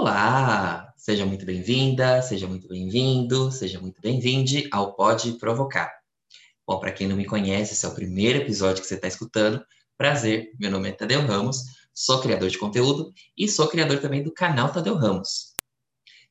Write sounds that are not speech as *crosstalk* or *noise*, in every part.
Olá, seja muito bem-vinda, seja muito bem-vindo, seja muito bem-vinde ao Pode Provocar. Bom, para quem não me conhece, esse é o primeiro episódio que você está escutando. Prazer, meu nome é Tadeu Ramos, sou criador de conteúdo e sou criador também do canal Tadeu Ramos.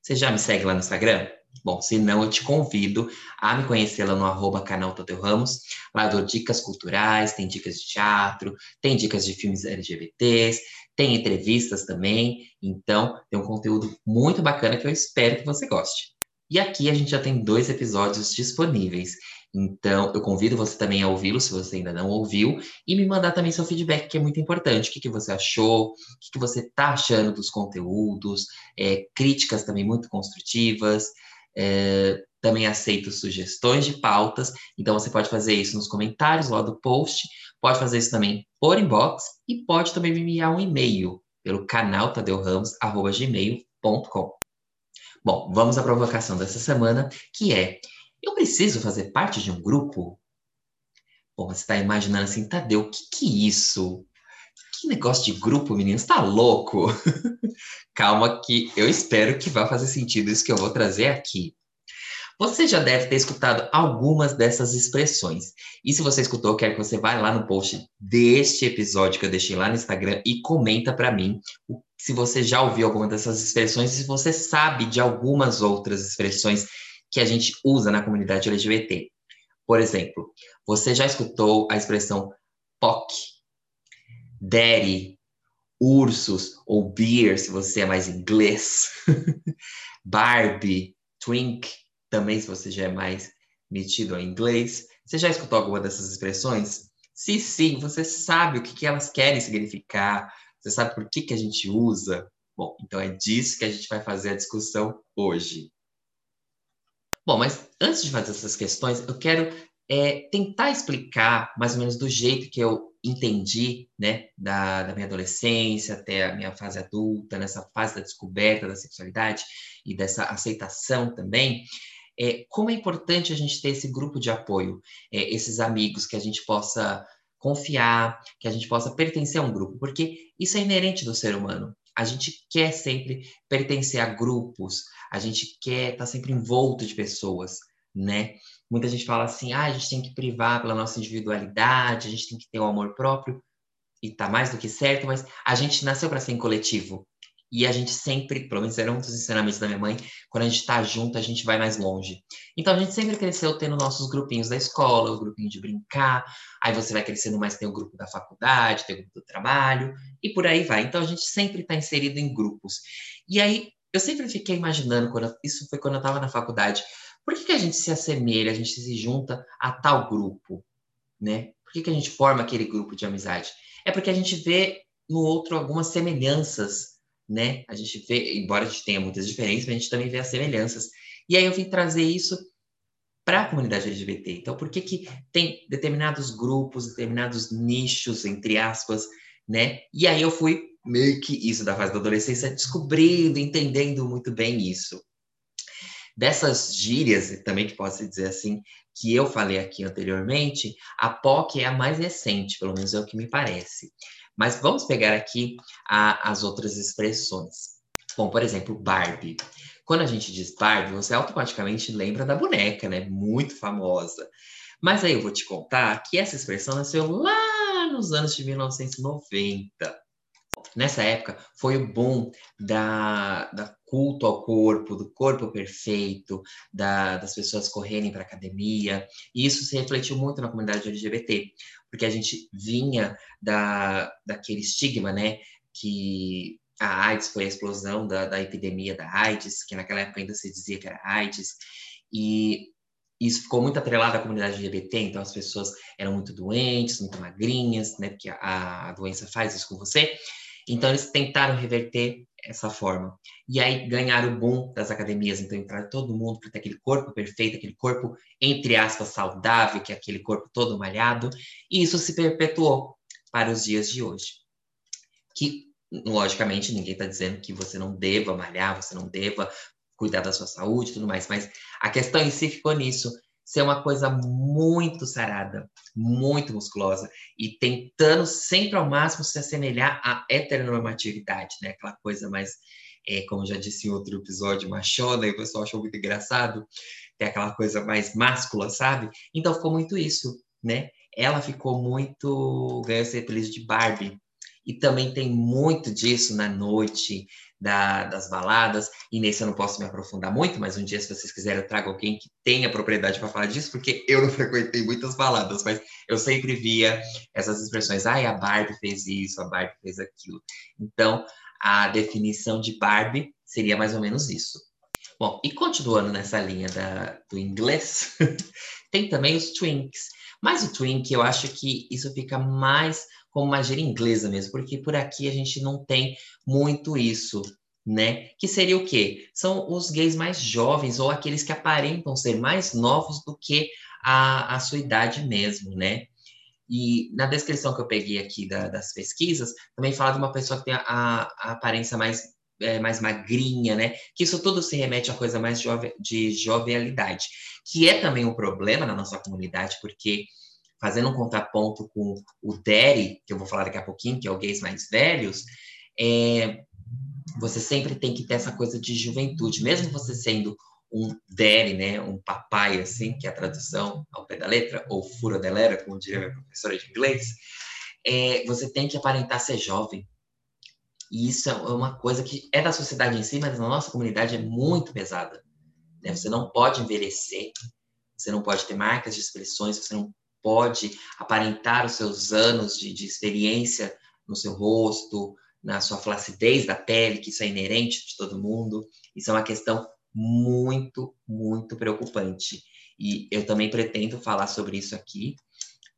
Você já me segue lá no Instagram? Bom, se não, eu te convido a me conhecer lá no arroba canal Tadeu Ramos. Lá dou dicas culturais, tem dicas de teatro, tem dicas de filmes LGBTs, tem entrevistas também. Então, tem um conteúdo muito bacana que eu espero que você goste. E aqui a gente já tem dois episódios disponíveis. Então, eu convido você também a ouvi-lo, se você ainda não ouviu, e me mandar também seu feedback, que é muito importante. O que, que você achou, o que, que você está achando dos conteúdos, é, críticas também muito construtivas. É, também aceito sugestões de pautas, então você pode fazer isso nos comentários lá do post, pode fazer isso também por inbox e pode também me enviar um e-mail pelo canal tadeuramos.gmail.com. Bom, vamos à provocação dessa semana, que é: eu preciso fazer parte de um grupo? Bom, você está imaginando assim, Tadeu, o que, que é isso? Que negócio de grupo, menino? Tá louco? *laughs* Calma que eu espero que vá fazer sentido isso que eu vou trazer aqui. Você já deve ter escutado algumas dessas expressões. E se você escutou, quero que você vá lá no post deste episódio que eu deixei lá no Instagram e comenta para mim se você já ouviu alguma dessas expressões e se você sabe de algumas outras expressões que a gente usa na comunidade LGBT. Por exemplo, você já escutou a expressão POC, Daddy, ursos ou beer, se você é mais inglês, *laughs* Barbie, Twink, também se você já é mais metido ao inglês. Você já escutou alguma dessas expressões? Se sim, você sabe o que, que elas querem significar, você sabe por que, que a gente usa. Bom, então é disso que a gente vai fazer a discussão hoje. Bom, mas antes de fazer essas questões, eu quero é, tentar explicar mais ou menos do jeito que eu entendi, né, da, da, minha adolescência até a minha fase adulta, nessa fase da descoberta da sexualidade e dessa aceitação também, é, como é importante a gente ter esse grupo de apoio, é, esses amigos que a gente possa confiar, que a gente possa pertencer a um grupo, porque isso é inerente do ser humano. A gente quer sempre pertencer a grupos, a gente quer estar tá sempre envolto de pessoas, né? Muita gente fala assim, ah, a gente tem que privar pela nossa individualidade, a gente tem que ter o um amor próprio, e tá mais do que certo, mas a gente nasceu para ser em coletivo. E a gente sempre, pelo menos era um dos ensinamentos da minha mãe, quando a gente está junto, a gente vai mais longe. Então a gente sempre cresceu tendo nossos grupinhos da escola, o grupinho de brincar, aí você vai crescendo mais, tem o grupo da faculdade, tem o grupo do trabalho, e por aí vai. Então a gente sempre está inserido em grupos. E aí eu sempre fiquei imaginando, quando, isso foi quando eu estava na faculdade, por que, que a gente se assemelha, a gente se junta a tal grupo, né? Por que, que a gente forma aquele grupo de amizade? É porque a gente vê no outro algumas semelhanças, né? A gente vê, embora a gente tenha muitas diferenças, a gente também vê as semelhanças. E aí eu vim trazer isso para a comunidade LGBT. Então, por que que tem determinados grupos, determinados nichos, entre aspas, né? E aí eu fui meio que isso da fase da adolescência, descobrindo, entendendo muito bem isso. Dessas gírias, também que posso dizer assim, que eu falei aqui anteriormente, a POC é a mais recente, pelo menos é o que me parece. Mas vamos pegar aqui a, as outras expressões. Bom, por exemplo, Barbie. Quando a gente diz Barbie, você automaticamente lembra da boneca, né? Muito famosa. Mas aí eu vou te contar que essa expressão nasceu lá nos anos de 1990. Nessa época foi o boom da, da culto ao corpo, do corpo perfeito, da, das pessoas correrem para academia, e isso se refletiu muito na comunidade LGBT, porque a gente vinha da, daquele estigma, né, que a AIDS foi a explosão da, da epidemia da AIDS, que naquela época ainda se dizia que era AIDS, e isso ficou muito atrelado à comunidade LGBT, então as pessoas eram muito doentes, muito magrinhas, né, porque a, a doença faz isso com você, então, eles tentaram reverter essa forma. E aí ganharam o boom das academias, então entrar todo mundo para ter aquele corpo perfeito, aquele corpo, entre aspas, saudável, que é aquele corpo todo malhado, e isso se perpetuou para os dias de hoje. Que, logicamente, ninguém está dizendo que você não deva malhar, você não deva cuidar da sua saúde e tudo mais, mas a questão em si ficou nisso. Ser uma coisa muito sarada, muito musculosa e tentando sempre ao máximo se assemelhar à heteronormatividade, né? Aquela coisa mais, é, como já disse em outro episódio, machona, e o pessoal achou muito engraçado, tem aquela coisa mais máscula, sabe? Então ficou muito isso, né? Ela ficou muito, ganhou esse apelido de Barbie, e também tem muito disso na noite, da, das baladas, e nesse eu não posso me aprofundar muito, mas um dia, se vocês quiserem, eu trago alguém que tenha propriedade para falar disso, porque eu não *laughs* frequentei muitas baladas, mas eu sempre via essas expressões, ai, a Barbie fez isso, a Barbie fez aquilo. Então, a definição de Barbie seria mais ou menos isso. Bom, e continuando nessa linha da, do inglês, *laughs* tem também os twinks. Mas o twink, eu acho que isso fica mais como uma gíria inglesa mesmo, porque por aqui a gente não tem muito isso, né? Que seria o quê? São os gays mais jovens ou aqueles que aparentam ser mais novos do que a, a sua idade mesmo, né? E na descrição que eu peguei aqui da, das pesquisas, também fala de uma pessoa que tem a, a aparência mais, é, mais magrinha, né? Que isso tudo se remete a coisa mais jove, de jovialidade, que é também um problema na nossa comunidade, porque fazendo um contraponto com o Daddy, que eu vou falar daqui a pouquinho, que é o gays mais velhos, é, você sempre tem que ter essa coisa de juventude, mesmo você sendo um daddy, né, um papai, assim, que é a tradução ao pé da letra, ou fura de letra, como diria minha professora de inglês, é, você tem que aparentar ser jovem. E isso é uma coisa que é da sociedade em si, mas na nossa comunidade é muito pesada. Né? Você não pode envelhecer, você não pode ter marcas de expressões, você não pode aparentar os seus anos de, de experiência no seu rosto, na sua flacidez da pele, que isso é inerente de todo mundo. Isso é uma questão muito, muito preocupante. E eu também pretendo falar sobre isso aqui,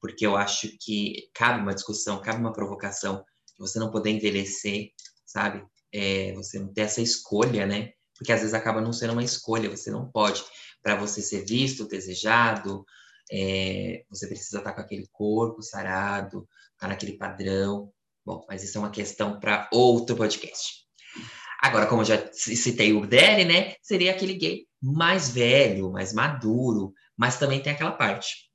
porque eu acho que cabe uma discussão, cabe uma provocação, você não poder envelhecer, sabe? É, você não ter essa escolha, né? Porque às vezes acaba não sendo uma escolha, você não pode. Para você ser visto, desejado, é, você precisa estar com aquele corpo sarado, estar naquele padrão. Bom, mas isso é uma questão para outro podcast. Agora, como eu já citei o Daddy, né? Seria aquele gay mais velho, mais maduro, mas também tem aquela parte.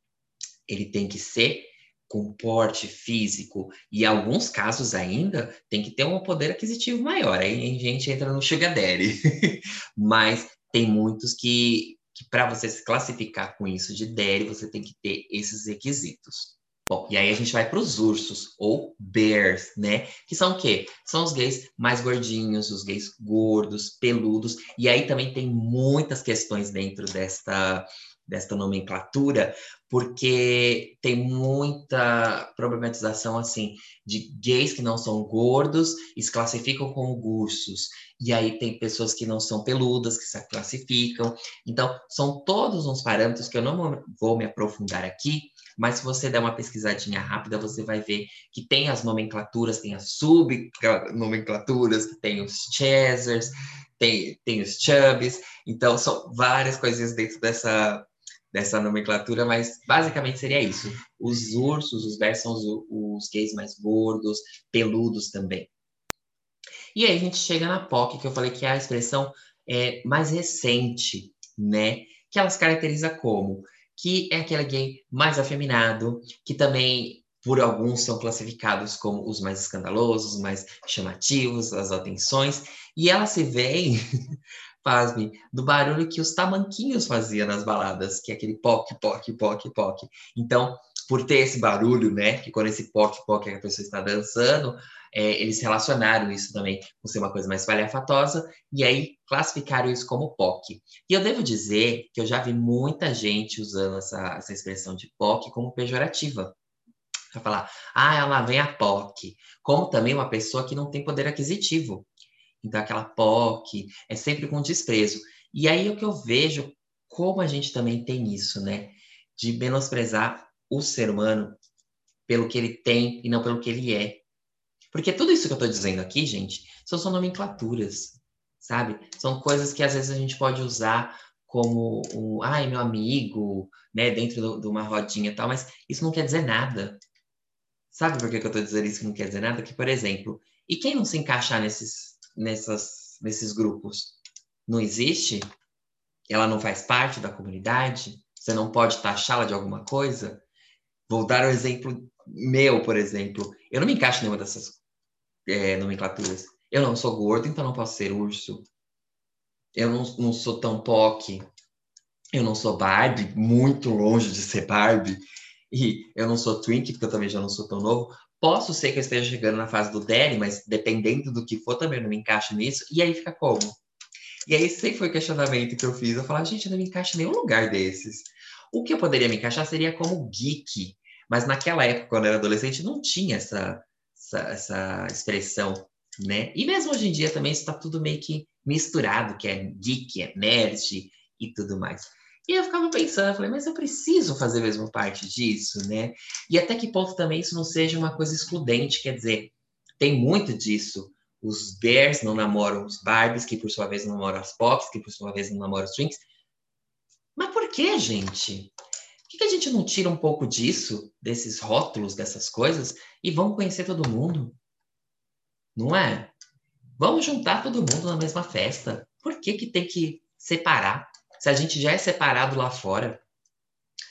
Ele tem que ser com porte físico e alguns casos ainda tem que ter um poder aquisitivo maior. Aí a gente entra no sugar daddy. *laughs* mas tem muitos que que para você se classificar com isso de daddy, você tem que ter esses requisitos. Bom, e aí a gente vai para os ursos, ou bears, né? Que são o quê? São os gays mais gordinhos, os gays gordos, peludos. E aí também tem muitas questões dentro desta, desta nomenclatura, porque tem muita problematização, assim, de gays que não são gordos e se classificam como ursos. E aí tem pessoas que não são peludas, que se classificam. Então, são todos uns parâmetros que eu não vou me aprofundar aqui, mas se você der uma pesquisadinha rápida, você vai ver que tem as nomenclaturas, tem as subnomenclaturas, tem os chasers, tem, tem os chubbies. Então, são várias coisinhas dentro dessa, dessa nomenclatura, mas basicamente seria isso. Os ursos, os bears são os, os gays mais gordos, peludos também. E aí a gente chega na POC, que eu falei que é a expressão é, mais recente, né? Que ela se caracteriza como que é aquele gay mais afeminado, que também por alguns são classificados como os mais escandalosos, mais chamativos, as atenções, e ela se vê, *laughs* pasme, do barulho que os tamanquinhos faziam nas baladas, que é aquele poc, poc, poc, poc. Então, por ter esse barulho, né, que quando esse poc, poc a pessoa está dançando, é, eles relacionaram isso também com ser uma coisa mais palhafatosa e aí classificaram isso como POC. E eu devo dizer que eu já vi muita gente usando essa, essa expressão de POC como pejorativa. Para falar, ah, ela vem a POC, como também uma pessoa que não tem poder aquisitivo. Então, aquela POC é sempre com desprezo. E aí o que eu vejo como a gente também tem isso, né? De menosprezar o ser humano pelo que ele tem e não pelo que ele é. Porque tudo isso que eu estou dizendo aqui, gente, são só nomenclaturas, sabe? São coisas que às vezes a gente pode usar como um, ai, meu amigo, né, dentro de uma rodinha e tal, mas isso não quer dizer nada. Sabe por que, que eu estou dizendo isso que não quer dizer nada? Que, por exemplo, e quem não se encaixar nesses, nessas, nesses grupos? Não existe? Ela não faz parte da comunidade? você não pode taxá-la de alguma coisa? Vou dar um exemplo meu, por exemplo. Eu não me encaixo em nenhuma dessas é, nomenclaturas. Eu não sou gordo, então não posso ser urso. Eu não, não sou tão POC. Eu não sou Barbie, muito longe de ser Barbie. E eu não sou Twink, porque eu também já não sou tão novo. Posso ser que eu esteja chegando na fase do Daddy, mas dependendo do que for, também não me encaixo nisso. E aí fica como? E aí sempre foi o questionamento que eu fiz. Eu falava, gente, eu não me encaixo em nenhum lugar desses. O que eu poderia me encaixar seria como geek. Mas naquela época, quando eu era adolescente, não tinha essa, essa, essa expressão, né? E mesmo hoje em dia também está tudo meio que misturado, que é geek, é nerd e tudo mais. E eu ficava pensando, eu falei, mas eu preciso fazer mesmo parte disso, né? E até que ponto também isso não seja uma coisa excludente, quer dizer, tem muito disso. Os bears não namoram os Barbies, que por sua vez não namoram as Pops, que por sua vez não namoram os Twinks. Mas por que, gente? Por que, que a gente não tira um pouco disso, desses rótulos, dessas coisas, e vamos conhecer todo mundo? Não é? Vamos juntar todo mundo na mesma festa. Por que, que tem que separar? Se a gente já é separado lá fora,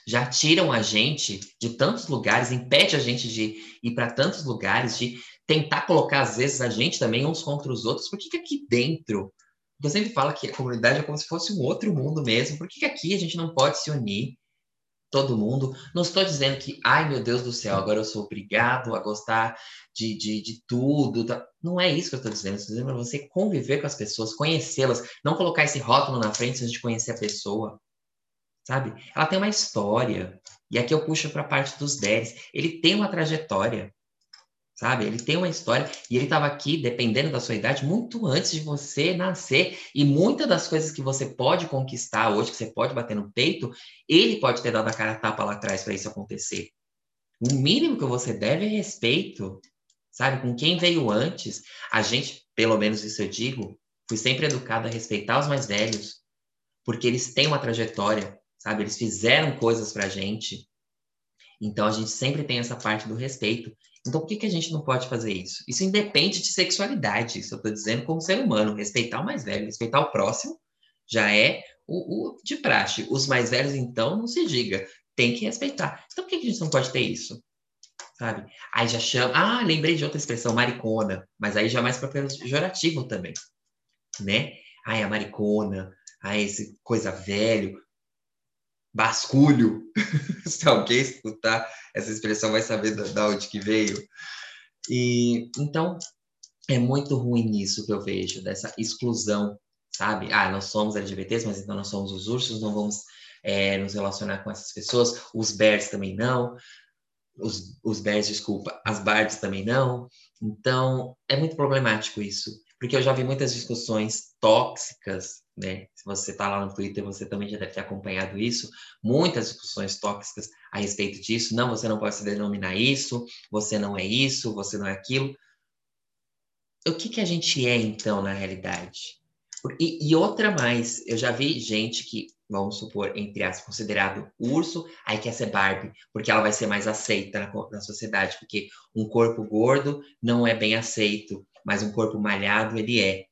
já tiram a gente de tantos lugares, impede a gente de ir para tantos lugares, de tentar colocar, às vezes, a gente também uns contra os outros. Por que, que aqui dentro? Eu sempre falo que a comunidade é como se fosse um outro mundo mesmo. Por que, que aqui a gente não pode se unir? Todo mundo. Não estou dizendo que, ai meu Deus do céu, agora eu sou obrigado a gostar de, de, de tudo. Tá? Não é isso que eu estou dizendo. estou dizendo para você conviver com as pessoas, conhecê-las, não colocar esse rótulo na frente antes de conhecer a pessoa sabe? Ela tem uma história. E aqui eu puxo para a parte dos 10. Ele tem uma trajetória, sabe? Ele tem uma história e ele estava aqui, dependendo da sua idade, muito antes de você nascer. E muitas das coisas que você pode conquistar hoje, que você pode bater no peito, ele pode ter dado a cara a tapa lá atrás para isso acontecer. O mínimo que você deve é respeito, sabe? Com quem veio antes. A gente, pelo menos isso eu digo, fui sempre educado a respeitar os mais velhos, porque eles têm uma trajetória, sabe? Eles fizeram coisas pra gente. Então a gente sempre tem essa parte do respeito. Então por que, que a gente não pode fazer isso? Isso independe de sexualidade. Isso eu estou dizendo como ser humano. Respeitar o mais velho, respeitar o próximo já é o, o de praxe. Os mais velhos, então, não se diga. Tem que respeitar. Então por que, que a gente não pode ter isso? Sabe? Aí já chama. Ah, lembrei de outra expressão, maricona. Mas aí já mais para pejorativo também. Né? Ai, a maricona. Ai, esse coisa velho basculho. *laughs* Se alguém escutar essa expressão, vai saber de onde que veio. E então é muito ruim isso que eu vejo, dessa exclusão, sabe? Ah, nós somos LGBTs, mas então nós somos os ursos, não vamos é, nos relacionar com essas pessoas. Os bears também não. Os, os bears, desculpa, as Barbies também não. Então, é muito problemático isso porque eu já vi muitas discussões tóxicas, né? Se você está lá no Twitter, você também já deve ter acompanhado isso, muitas discussões tóxicas a respeito disso. Não, você não pode se denominar isso, você não é isso, você não é aquilo. O que, que a gente é, então, na realidade? E, e outra mais, eu já vi gente que, vamos supor, entre aspas, considerado urso, aí quer ser Barbie, porque ela vai ser mais aceita na, na sociedade, porque um corpo gordo não é bem aceito mas um corpo malhado ele é,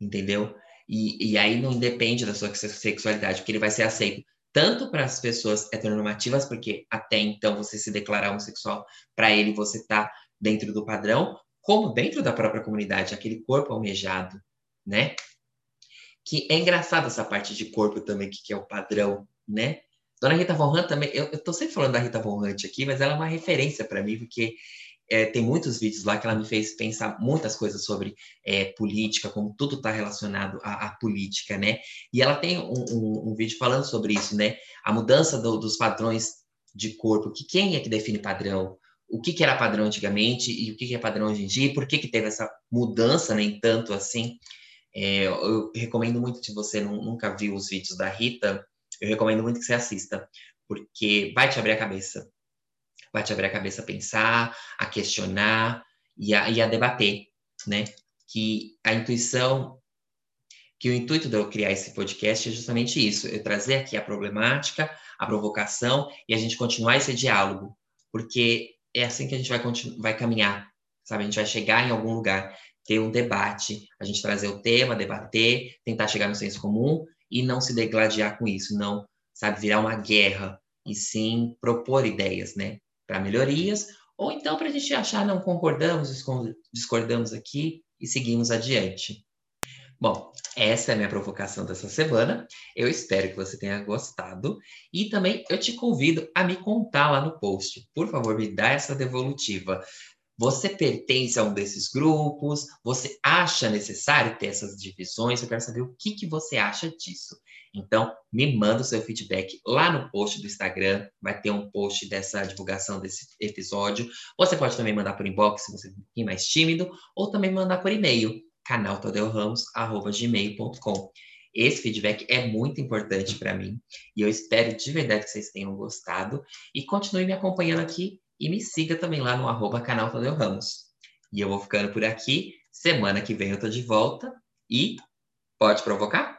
entendeu? E, e aí não independe da sua sexualidade, porque ele vai ser aceito tanto para as pessoas heteronormativas, porque até então você se declarar homossexual, para ele você está dentro do padrão, como dentro da própria comunidade, aquele corpo almejado, né? Que é engraçado essa parte de corpo também, que, que é o padrão, né? Dona Rita Von Hunt também, eu, tô sempre falando da Rita Von Hunt aqui, mas ela é uma referência para mim, porque é, tem muitos vídeos lá que ela me fez pensar muitas coisas sobre é, política, como tudo está relacionado à, à, política, né? E ela tem um, um, um, vídeo falando sobre isso, né? A mudança do, dos padrões de corpo, que quem é que define padrão? O que, que era padrão antigamente e o que, que é padrão hoje em dia? E por que, que teve essa mudança, nem tanto assim? É, eu recomendo muito, se você nunca viu os vídeos da Rita, eu recomendo muito que você assista, porque vai te abrir a cabeça vai te abrir a cabeça a pensar, a questionar e a, e a debater, né? Que a intuição, que o intuito de eu criar esse podcast é justamente isso, eu trazer aqui a problemática, a provocação e a gente continuar esse diálogo, porque é assim que a gente vai, vai caminhar, sabe? A gente vai chegar em algum lugar, ter um debate, a gente trazer o tema, debater, tentar chegar no senso comum e não se degladiar com isso, não sabe, virar uma guerra, e sim propor ideias, né, para melhorias, ou então para a gente achar, não concordamos, discordamos aqui e seguimos adiante. Bom, essa é a minha provocação dessa semana. Eu espero que você tenha gostado. E também eu te convido a me contar lá no post. Por favor, me dá essa devolutiva. Você pertence a um desses grupos? Você acha necessário ter essas divisões? Eu quero saber o que, que você acha disso. Então, me manda o seu feedback lá no post do Instagram. Vai ter um post dessa divulgação desse episódio. Você pode também mandar por inbox, se você é mais tímido, ou também mandar por e-mail canaltadelramos.gmail.com. Esse feedback é muito importante para mim e eu espero de verdade que vocês tenham gostado e continue me acompanhando aqui e me siga também lá no arroba canal Tadeu Ramos. E eu vou ficando por aqui. Semana que vem eu tô de volta e pode provocar?